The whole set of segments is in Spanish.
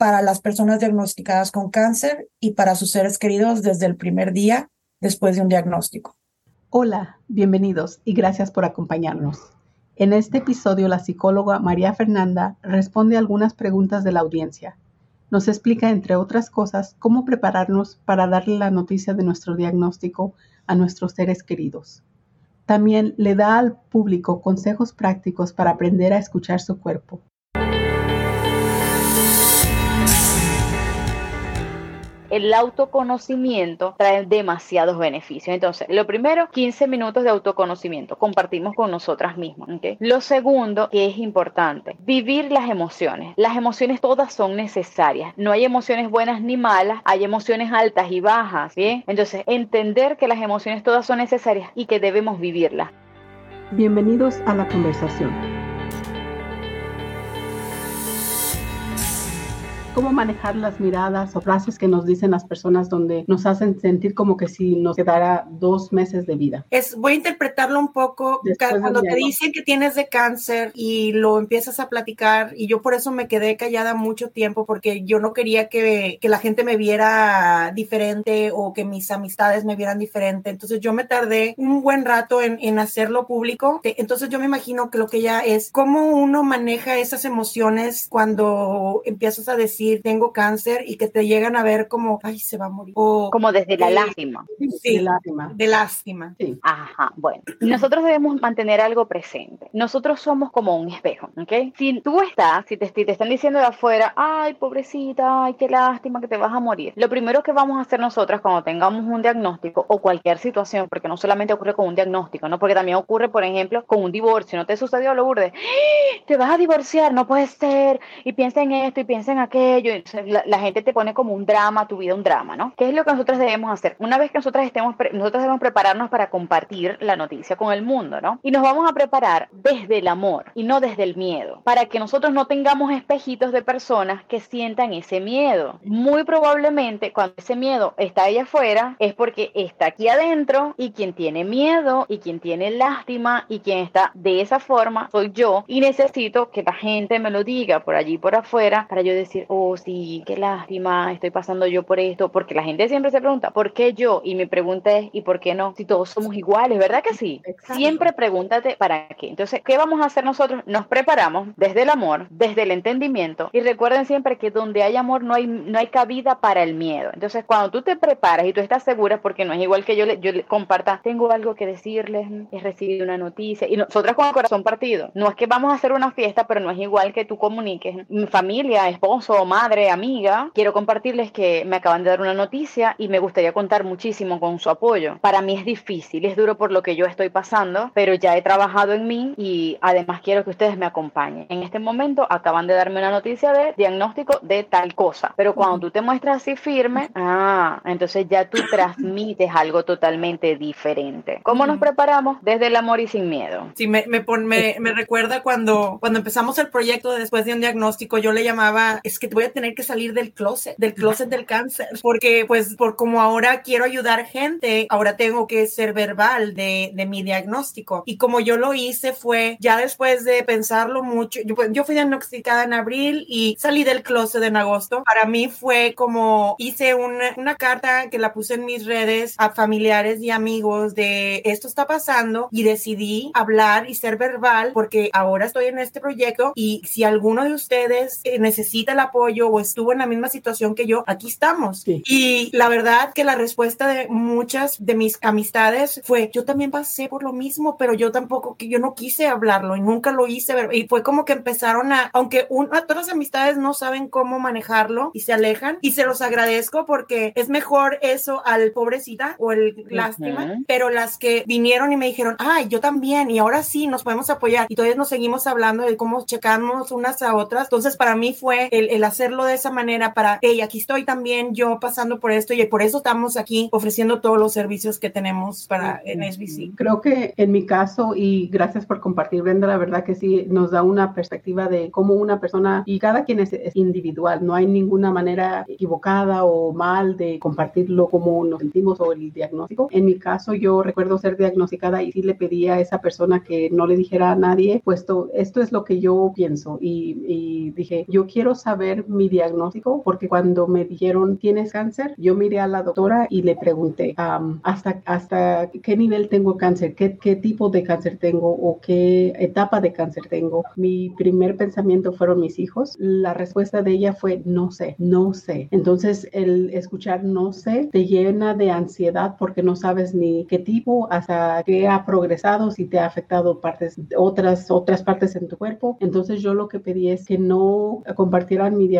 para las personas diagnosticadas con cáncer y para sus seres queridos desde el primer día después de un diagnóstico. Hola, bienvenidos y gracias por acompañarnos. En este episodio, la psicóloga María Fernanda responde algunas preguntas de la audiencia. Nos explica, entre otras cosas, cómo prepararnos para darle la noticia de nuestro diagnóstico a nuestros seres queridos. También le da al público consejos prácticos para aprender a escuchar su cuerpo. El autoconocimiento trae demasiados beneficios. Entonces, lo primero, 15 minutos de autoconocimiento, compartimos con nosotras mismas. Lo segundo, que es importante, vivir las emociones. Las emociones todas son necesarias. No hay emociones buenas ni malas, hay emociones altas y bajas. Bien, entonces, entender que las emociones todas son necesarias y que debemos vivirlas. Bienvenidos a la conversación. Cómo manejar las miradas o frases que nos dicen las personas donde nos hacen sentir como que si nos quedara dos meses de vida. Es, voy a interpretarlo un poco cuando te dicen que tienes de cáncer y lo empiezas a platicar y yo por eso me quedé callada mucho tiempo porque yo no quería que, que la gente me viera diferente o que mis amistades me vieran diferente. Entonces yo me tardé un buen rato en, en hacerlo público. Entonces yo me imagino que lo que ya es cómo uno maneja esas emociones cuando empiezas a decir tengo cáncer y que te llegan a ver como, ay, se va a morir. O, como desde la lástima. Sí, de lástima. De lástima. Sí. Ajá, bueno. Nosotros debemos mantener algo presente. Nosotros somos como un espejo, ¿ok? Si tú estás, si te, te están diciendo de afuera, ay, pobrecita, ay, qué lástima que te vas a morir. Lo primero que vamos a hacer nosotras cuando tengamos un diagnóstico o cualquier situación, porque no solamente ocurre con un diagnóstico, ¿no? Porque también ocurre, por ejemplo, con un divorcio. ¿No te sucedió, lo burde? ¡Ah! Te vas a divorciar, no puede ser. Y piensa en esto y piensa en aquello la, gente te pone como un drama, tu vida un drama, ¿no? ¿Qué es lo que nosotros debemos hacer? Una vez que nosotros estemos, nosotros debemos prepararnos para compartir la noticia con el mundo, ¿no? Y nos vamos a preparar desde el amor y no desde el miedo, para que nosotros no tengamos espejitos de personas que sientan ese miedo. Muy probablemente cuando ese miedo está allá afuera es porque está aquí adentro y quien tiene miedo y quien tiene lástima y quien está de esa forma soy yo y necesito que la gente me lo diga por allí por afuera para yo decir, oh, sí, qué lástima, estoy pasando yo por esto, porque la gente siempre se pregunta, ¿por qué yo? Y mi pregunta es, ¿y por qué no? Si todos somos iguales, ¿verdad que sí? Siempre pregúntate para qué. Entonces, ¿qué vamos a hacer nosotros? Nos preparamos desde el amor, desde el entendimiento y recuerden siempre que donde hay amor no hay, no hay cabida para el miedo. Entonces, cuando tú te preparas y tú estás segura, porque no es igual que yo le, yo le comparta, tengo algo que decirles, he recibido una noticia y nosotras con el corazón partido, no es que vamos a hacer una fiesta, pero no es igual que tú comuniques, mi familia, esposo, madre, amiga, quiero compartirles que me acaban de dar una noticia y me gustaría contar muchísimo con su apoyo. Para mí es difícil, es duro por lo que yo estoy pasando, pero ya he trabajado en mí y además quiero que ustedes me acompañen. En este momento acaban de darme una noticia de diagnóstico de tal cosa, pero cuando tú te muestras así firme, ah, entonces ya tú transmites algo totalmente diferente. ¿Cómo nos preparamos? Desde el amor y sin miedo. Sí, me, me, me, me recuerda cuando, cuando empezamos el proyecto después de un diagnóstico, yo le llamaba, es que voy a tener que salir del closet, del closet del cáncer, porque pues por como ahora quiero ayudar gente, ahora tengo que ser verbal de, de mi diagnóstico. Y como yo lo hice fue ya después de pensarlo mucho, yo, yo fui diagnosticada en abril y salí del closet en agosto. Para mí fue como hice una, una carta que la puse en mis redes a familiares y amigos de esto está pasando y decidí hablar y ser verbal porque ahora estoy en este proyecto y si alguno de ustedes eh, necesita el apoyo, o estuvo en la misma situación que yo, aquí estamos. Y la verdad que la respuesta de muchas de mis amistades fue, yo también pasé por lo mismo, pero yo tampoco, que yo no quise hablarlo y nunca lo hice. Y fue como que empezaron a, aunque una, todas las amistades no saben cómo manejarlo y se alejan, y se los agradezco porque es mejor eso al pobrecita o el lástima, pero las que vinieron y me dijeron, ay, yo también, y ahora sí nos podemos apoyar, y todavía nos seguimos hablando de cómo checamos unas a otras. Entonces, para mí fue el, el hacer hacerlo de esa manera para, hey, aquí estoy también yo pasando por esto y por eso estamos aquí ofreciendo todos los servicios que tenemos para en SBC. Creo que en mi caso, y gracias por compartir, Brenda, la verdad que sí nos da una perspectiva de cómo una persona, y cada quien es, es individual, no hay ninguna manera equivocada o mal de compartirlo como nos sentimos o el diagnóstico. En mi caso, yo recuerdo ser diagnosticada y sí le pedí a esa persona que no le dijera a nadie, puesto esto es lo que yo pienso y, y dije, yo quiero saber mi diagnóstico porque cuando me dijeron tienes cáncer, yo miré a la doctora y le pregunté hasta, hasta qué nivel tengo cáncer, ¿Qué, qué tipo de cáncer tengo o qué etapa de cáncer tengo. Mi primer pensamiento fueron mis hijos. La respuesta de ella fue no sé, no sé. Entonces el escuchar no sé te llena de ansiedad porque no sabes ni qué tipo, hasta qué ha progresado, si te ha afectado partes, otras, otras partes en tu cuerpo. Entonces yo lo que pedí es que no compartieran mi diagnóstico,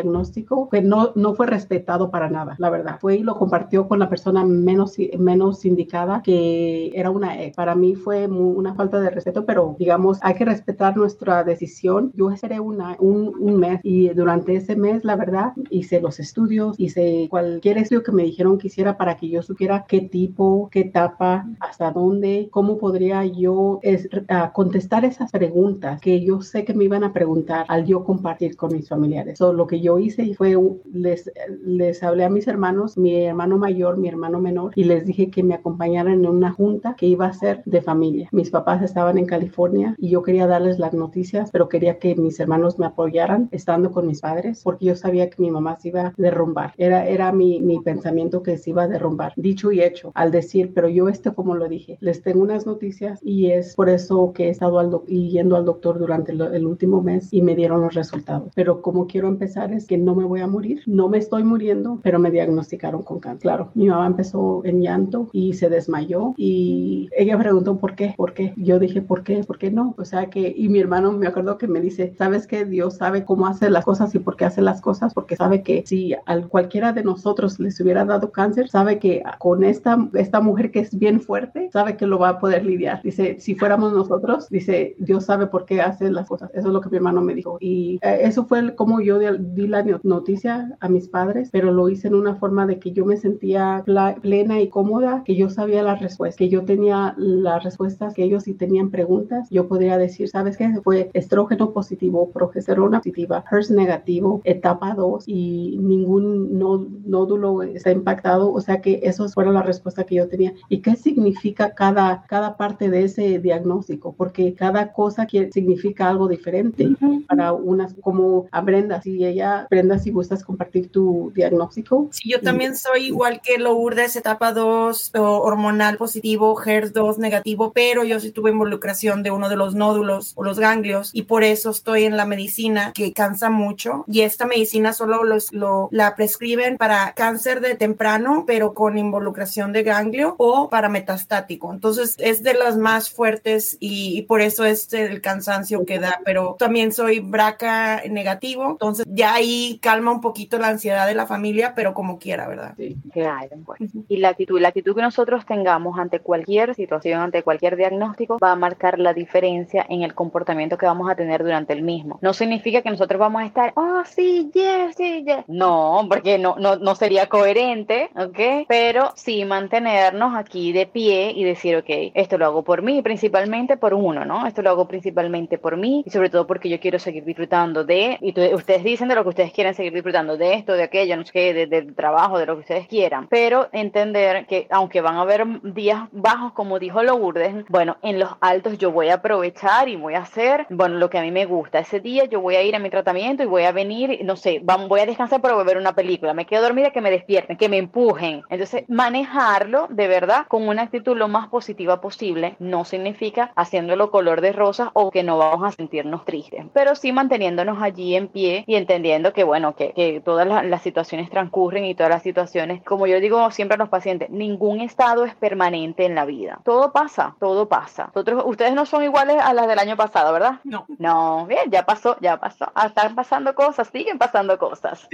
que no, no fue respetado para nada, la verdad. Fue y lo compartió con la persona menos, menos indicada, que era una ex. Para mí fue una falta de respeto, pero digamos, hay que respetar nuestra decisión. Yo esperé una, un, un mes y durante ese mes, la verdad, hice los estudios, hice cualquier estudio que me dijeron que hiciera para que yo supiera qué tipo, qué etapa, hasta dónde, cómo podría yo es, uh, contestar esas preguntas que yo sé que me iban a preguntar al yo compartir con mis familiares. So, lo que yo hice fue, les, les hablé a mis hermanos, mi hermano mayor, mi hermano menor, y les dije que me acompañaran en una junta que iba a ser de familia. Mis papás estaban en California y yo quería darles las noticias, pero quería que mis hermanos me apoyaran estando con mis padres, porque yo sabía que mi mamá se iba a derrumbar. Era, era mi, mi pensamiento que se iba a derrumbar. Dicho y hecho, al decir, pero yo este como lo dije, les tengo unas noticias y es por eso que he estado al yendo al doctor durante el, el último mes y me dieron los resultados. Pero como quiero empezar es que no me voy a morir, no me estoy muriendo, pero me diagnosticaron con cáncer. Claro, mi mamá empezó en llanto y se desmayó y ella preguntó por qué, por qué. Yo dije, ¿por qué? ¿Por qué no? O sea que, y mi hermano me acuerdo que me dice, ¿sabes que Dios sabe cómo hace las cosas y por qué hace las cosas? Porque sabe que si a cualquiera de nosotros les hubiera dado cáncer, sabe que con esta, esta mujer que es bien fuerte, sabe que lo va a poder lidiar. Dice, si fuéramos nosotros, dice, Dios sabe por qué hace las cosas. Eso es lo que mi hermano me dijo. Y eh, eso fue como yo di la noticia a mis padres, pero lo hice en una forma de que yo me sentía plena y cómoda, que yo sabía las respuestas, que yo tenía las respuestas, que ellos si tenían preguntas, yo podría decir, ¿sabes qué? Fue estrógeno positivo, progesterona positiva, HERS negativo, etapa 2 y ningún nódulo está impactado. O sea que eso fue la respuesta que yo tenía. ¿Y qué significa cada, cada parte de ese diagnóstico? Porque cada cosa que significa algo diferente para unas, como a Brenda, si ella, Brenda, si gustas compartir tu diagnóstico. Sí, yo también soy igual que Lourdes, etapa 2, hormonal positivo, HERS 2 negativo, pero yo sí tuve involucración de uno de los nódulos o los ganglios y por eso estoy en la medicina que cansa mucho y esta medicina solo los, lo, la prescriben para cáncer de temprano, pero con involucración de ganglio o para metastático. Entonces es de las más fuertes y, y por eso es el cansancio que da, pero también soy braca negativo, entonces ya ahí calma un poquito la ansiedad de la familia, pero como quiera, ¿verdad? Sí. Claro, pues. Y la actitud, la actitud que nosotros tengamos ante cualquier situación, ante cualquier diagnóstico, va a marcar la diferencia en el comportamiento que vamos a tener durante el mismo. No significa que nosotros vamos a estar, oh, sí, yes, sí, yes. No, porque no, no, no sería coherente, ¿ok? Pero sí mantenernos aquí de pie y decir, ok, esto lo hago por mí, principalmente por uno, ¿no? Esto lo hago principalmente por mí y sobre todo porque yo quiero seguir disfrutando de, y ustedes dicen de lo que ustedes quieren seguir disfrutando, de esto, de aquello, no sé qué, de, del trabajo, de lo que ustedes quieran, pero entender que aunque van a haber días bajos, como dijo Lourdes, bueno, en los altos yo voy a aprovechar y voy a hacer, bueno, lo que a mí me gusta. Ese día yo voy a ir a mi tratamiento y voy a venir, no sé, voy a descansar para ver una película, me quedo dormida, que me despierten, que me empujen. Entonces, manejarlo de verdad con una actitud lo más positiva posible no significa haciéndolo color de rosa o que no vamos a sentirnos tristes, pero sí manteniéndonos allí en pie y entendiendo que, bueno, que, que todas las, las situaciones transcurren y todas las situaciones, como yo digo siempre a los pacientes, ningún estado es permanente en la vida. Todo pasa, todo pasa. Nosotros, ustedes no son iguales a las del año pasado, ¿verdad? No. No, bien, ya pasó, ya pasó. Ah, están pasando cosas, siguen pasando cosas.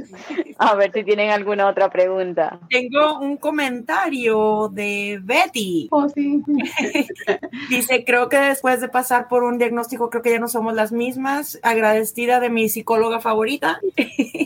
A ver si tienen alguna otra pregunta. Tengo un comentario de Betty. Oh, sí. Dice, creo que después de pasar por un diagnóstico, creo que ya no somos las mismas. Agradecida de mi psicóloga favorita.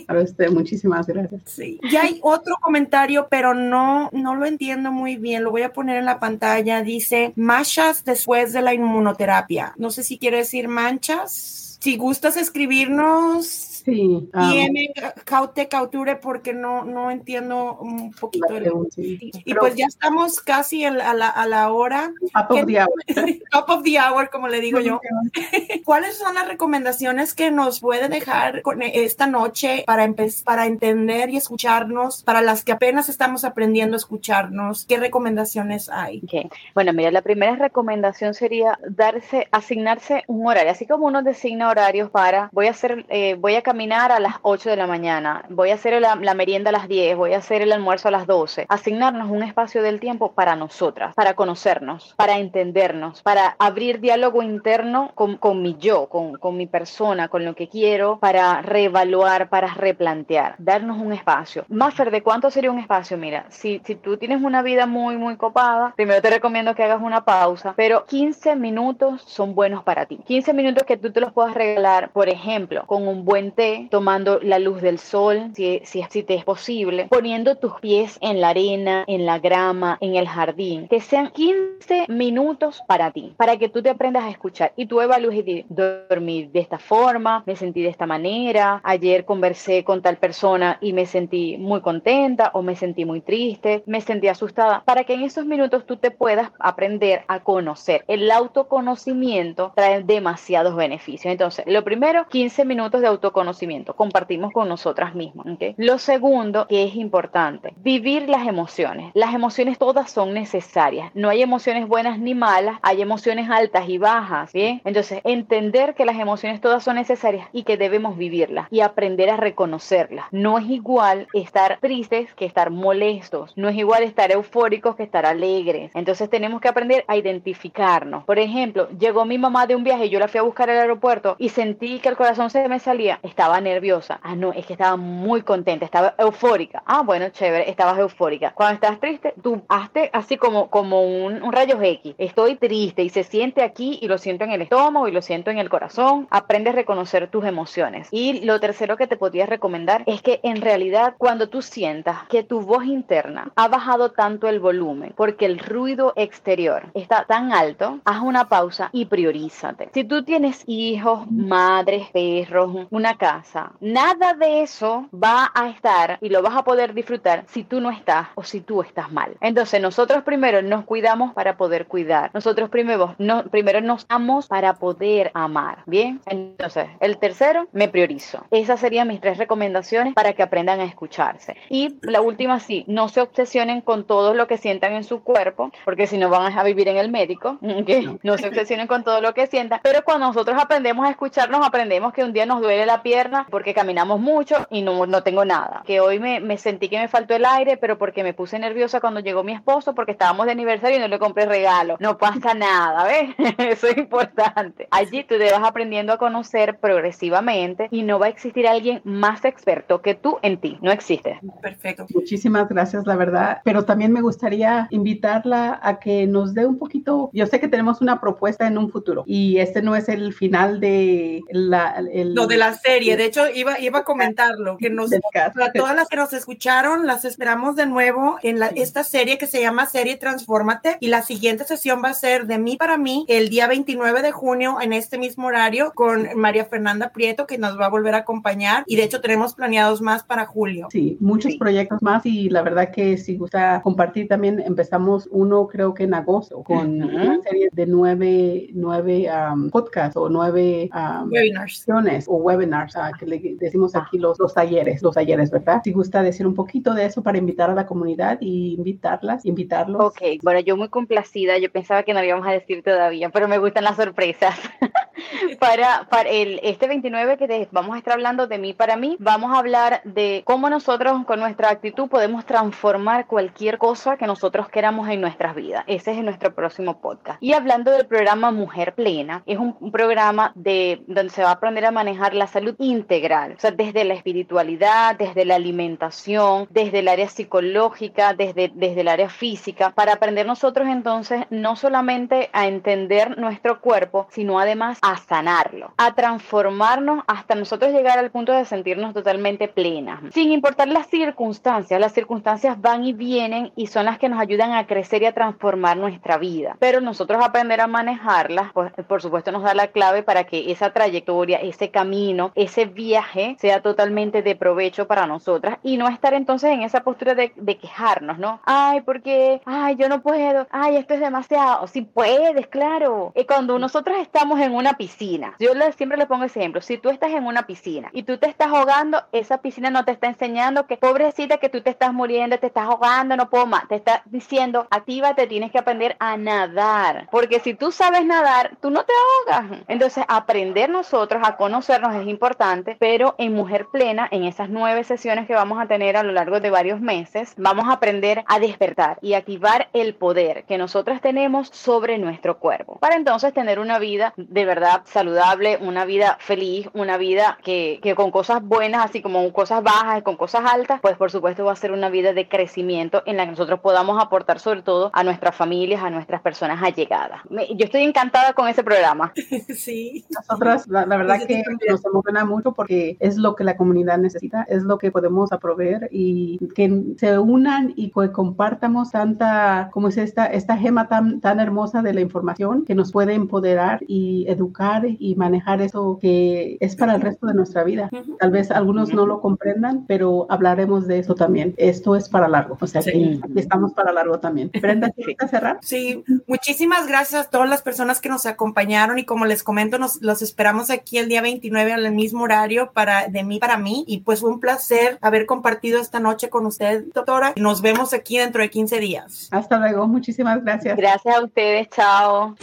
Para usted, muchísimas gracias. Sí. Y hay otro comentario, pero no, no lo entiendo muy bien. Lo voy a poner en la pantalla. Dice, manchas después de la inmunoterapia. No sé si quiere decir manchas. Si gustas escribirnos Sí. y M caute cauture porque no, no entiendo un poquito. El, sí. Y pues ya estamos casi a la, a la hora. Top of the hour. Top of the hour, como le digo yo. ¿Cuáles son las recomendaciones que nos puede dejar con esta noche para, para entender y escucharnos? Para las que apenas estamos aprendiendo a escucharnos, ¿qué recomendaciones hay? Okay. Bueno, mira, la primera recomendación sería darse, asignarse un horario, así como uno designa horarios para, voy a hacer, eh, voy a caminar a las 8 de la mañana, voy a hacer la, la, merienda a las 10, voy a hacer el almuerzo a las 12. Asignarnos un espacio del tiempo para nosotras, para conocernos, para entendernos, para abrir diálogo interno con, con mi yo, con, con, mi persona, con lo que quiero, para reevaluar, para replantear, darnos un espacio. Maffer, ¿de cuánto sería un espacio? Mira, si, si tú tienes una vida muy, muy copada, primero te recomiendo que hagas una pausa, pero 15 minutos son buenos para ti. 15 minutos que tú te los puedas regalar, por ejemplo, con un buen té, tomando la luz del sol, si, si, si te es posible, poniendo tus pies en la arena, en la grama, en el jardín, que sean 15 minutos para ti, para que tú te aprendas a escuchar y tú evalúes y dormir de esta forma, me sentí de esta manera, ayer conversé con tal persona y me sentí muy contenta o me sentí muy triste, me sentí asustada, para que en esos minutos tú te puedas aprender a conocer. El autoconocimiento trae demasiados beneficios. Entonces, lo primero, 15 minutos de autoconocimiento, compartimos con nosotras mismas. Lo segundo, que es importante, vivir las emociones. Las emociones todas son necesarias. No hay emociones buenas ni malas, hay emociones altas y bajas. Bien, entonces entender que las emociones todas son necesarias y que debemos vivirlas y aprender a reconocerlas. No es igual estar tristes que estar molestos. No es igual estar eufóricos que estar alegres. Entonces tenemos que aprender a identificarnos. Por ejemplo, llegó mi mamá de un viaje y yo la fui a buscar al aeropuerto y sentí que el corazón se me salía. Estaba nerviosa. Ah, no, es que estaba muy contenta, estaba eufórica. Ah, bueno, chévere, estabas eufórica. Cuando estás triste, tú hazte así como, como un, un rayo X. Estoy triste y se siente aquí y lo siento en el estómago y lo siento en el corazón. Aprende a reconocer tus emociones. Y lo tercero que te podría recomendar es que en realidad cuando tú sientas que tu voz interna ha bajado tanto el volumen porque el ruido exterior está tan alto, haz una pausa y priorízate. Si tú tienes hijos, madres, perros, una casa, nada de eso va a estar y lo vas a poder disfrutar si tú no estás o si tú estás mal. Entonces nosotros primero nos cuidamos para poder cuidar. Nosotros primero, no, primero nos amamos para poder amar. Bien, entonces el tercero, me priorizo. Esas serían mis tres recomendaciones para que aprendan a escucharse. Y la última, sí, no se obsesionen con todo lo que sientan en su cuerpo, porque si no van a vivir en el médico. ¿okay? No se obsesionen con todo lo que sientan. Pero cuando nosotros aprendemos a escucharnos, aprendemos que un día nos duele la pierna porque caminamos mucho y no, no tengo nada. Que hoy me, me sentí que me faltó el aire, pero porque me puse nerviosa cuando llegó mi esposo, porque estábamos de aniversario y no le compré regalo. No pasa nada, ¿ves? Eso es importante. Allí tú te vas aprendiendo a conocer progresivamente y no va a existir alguien más experto que tú en ti. No existe. Perfecto. Muchísimas gracias, la verdad. Pero también me gustaría invitarla a que nos dé un poquito. Yo sé que tenemos una propuesta en un futuro y este no es el final de la. El, Lo de la serie. De hecho, iba, iba a comentarlo. Que nos, para todas las que nos escucharon, las esperamos de nuevo en la, esta serie que se llama Serie Transformate. Y la siguiente sesión va a ser de mí para mí el día 29 de junio en este mismo horario con María Fernanda Prieto, que nos va a volver a acompañar. Y de hecho, tenemos planeados más para julio. Sí, muchos sí. proyectos más. Y la verdad que si gusta compartir también, empezamos uno, creo que en agosto, con uh -huh. una serie de nueve, nueve um, podcasts o nueve um, webinars o webinars uh, que le decimos aquí los, los talleres, los talleres, ¿verdad? Si gusta decir un poquito de eso para invitar a la comunidad y invitarlas, invitarlos. Ok, bueno, yo muy complacida, yo pensaba que no íbamos a decir todavía, pero me gustan las sorpresas. para, para el, este 29 que te, vamos a estar hablando de mí para mí, vamos a hablar de cómo nosotros con nuestra actitud podemos transformar cualquier cosa que nosotros queramos en nuestras vidas. Ese es nuestro próximo podcast. Y hablando del programa Mujer Plena, es un, un programa de donde se va a aprender a manejar la salud integral, o sea, desde la espiritualidad, desde la alimentación, desde el área psicológica, desde, desde el área física, para aprender nosotros entonces no solamente a entender nuestro cuerpo, sino además a sanarlo, a transformarnos hasta nosotros llegar al punto de sentirnos totalmente plenas, sin importar las circunstancias, las circunstancias van y vienen y son las que nos ayudan a crecer y a transformar nuestra vida, pero nosotros aprender a manejarlas, pues, por supuesto nos da la clave para que esa trayectoria, ese camino, viaje sea totalmente de provecho para nosotras y no estar entonces en esa postura de, quejarnos, ¿no? Ay, porque, ay, yo no puedo, ay, esto es demasiado. Si puedes, claro. Y cuando nosotros estamos en una piscina, yo siempre le pongo ese ejemplo, si tú estás en una piscina y tú te estás ahogando, esa piscina no te está enseñando que, pobrecita, que tú te estás muriendo, te estás ahogando, no puedo más. Te está diciendo, actívate, tienes que aprender a nadar. Porque si tú sabes nadar, tú no te ahogas. Entonces, aprender nosotros a conocernos es importante, pero en Mujer Plena, en esas nueve sesiones que vamos a tener a lo largo de varios meses, vamos a aprender a despertar y activar el poder que nosotras tenemos sobre nuestro cuerpo. Para entonces tener una vida de verdad saludable, una vida feliz, una vida que, que con cosas buenas, así como cosas bajas y con cosas altas, pues por supuesto va a ser una vida de crecimiento en la que nosotros podamos aportar sobre todo a nuestras familias, a nuestras personas allegadas. Yo estoy encantada con ese programa. Sí. Nosotras, la, verdad que nos emociona mucho porque es lo que la comunidad necesita, es lo que podemos aproveer y que se unan y que compartamos tanta, como es esta, esta gema tan, tan hermosa de la información que nos puede empoderar y educar y manejar eso que es para el resto de nuestra vida. Tal vez algunos no lo comprendan, pero hablaremos de eso también. Esto es para largo, o sea que estamos para largo también. Brenda, ¿quieres cerrar? Sí, muchísimas gracias a todas las personas que nos acompañaron y como les comento, nos los esperamos aquí el día 29 al mismo horario para de mí para mí y pues fue un placer haber compartido esta noche con usted, doctora. Nos vemos aquí dentro de 15 días. Hasta luego, muchísimas gracias. Gracias a ustedes, chao.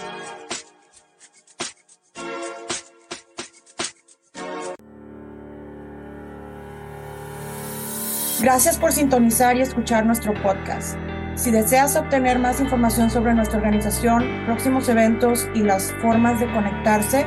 Gracias por sintonizar y escuchar nuestro podcast. Si deseas obtener más información sobre nuestra organización, próximos eventos y las formas de conectarse,